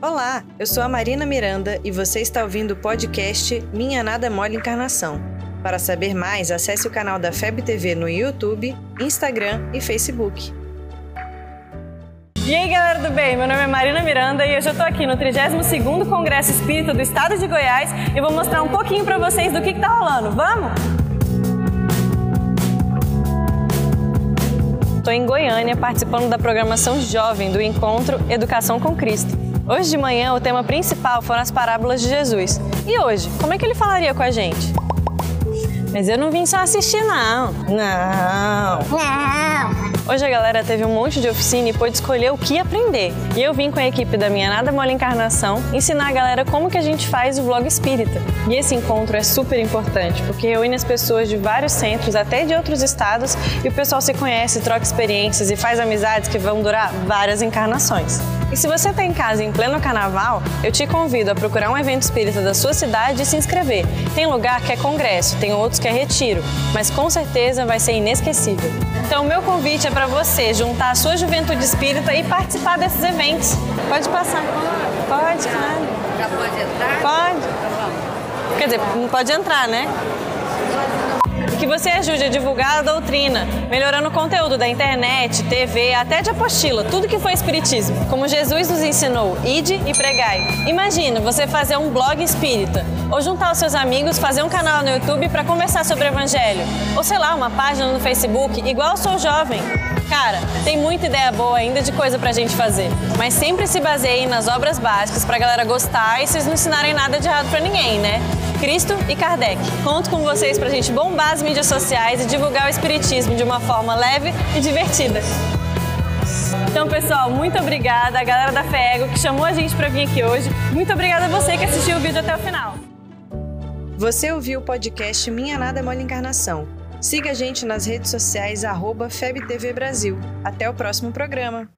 Olá, eu sou a Marina Miranda e você está ouvindo o podcast Minha Nada Mole Encarnação. Para saber mais, acesse o canal da FEB TV no YouTube, Instagram e Facebook. E aí galera do bem, meu nome é Marina Miranda e hoje eu tô aqui no 32º Congresso Espírita do Estado de Goiás e vou mostrar um pouquinho para vocês do que, que tá rolando. Vamos? Estou em Goiânia participando da programação jovem do Encontro Educação com Cristo. Hoje de manhã o tema principal foram as parábolas de Jesus. E hoje, como é que ele falaria com a gente? Mas eu não vim só assistir, não. Não. Não. Hoje a galera teve um monte de oficina e pôde escolher o que aprender. E eu vim com a equipe da minha Nada Mole Encarnação ensinar a galera como que a gente faz o vlog espírita. E esse encontro é super importante, porque reúne as pessoas de vários centros, até de outros estados, e o pessoal se conhece, troca experiências e faz amizades que vão durar várias encarnações. E se você está em casa em pleno carnaval, eu te convido a procurar um evento espírita da sua cidade e se inscrever. Tem lugar que é congresso, tem outros que é retiro, mas com certeza vai ser inesquecível. Então, meu convite é para você juntar a sua juventude espírita e participar desses eventos. Pode passar. Pode, claro. Já pode entrar? Pode. Quer dizer, não pode entrar, né? Que você ajude a divulgar a doutrina, melhorando o conteúdo da internet, TV, até de apostila, tudo que foi espiritismo. Como Jesus nos ensinou, ide e pregai. Imagina você fazer um blog espírita, ou juntar os seus amigos, fazer um canal no YouTube para conversar sobre o evangelho, ou sei lá, uma página no Facebook, igual Sou Jovem. Cara, tem muita ideia boa ainda de coisa pra gente fazer, mas sempre se baseiem nas obras básicas pra galera gostar e vocês não ensinarem nada de errado pra ninguém, né? Cristo e Kardec. Conto com vocês pra gente bombar as mídias sociais e divulgar o Espiritismo de uma forma leve e divertida. Então, pessoal, muito obrigada. A galera da FEGO que chamou a gente para vir aqui hoje. Muito obrigada a você que assistiu o vídeo até o final. Você ouviu o podcast Minha Nada Mole Encarnação. Siga a gente nas redes sociais, arroba FebTV Brasil. Até o próximo programa.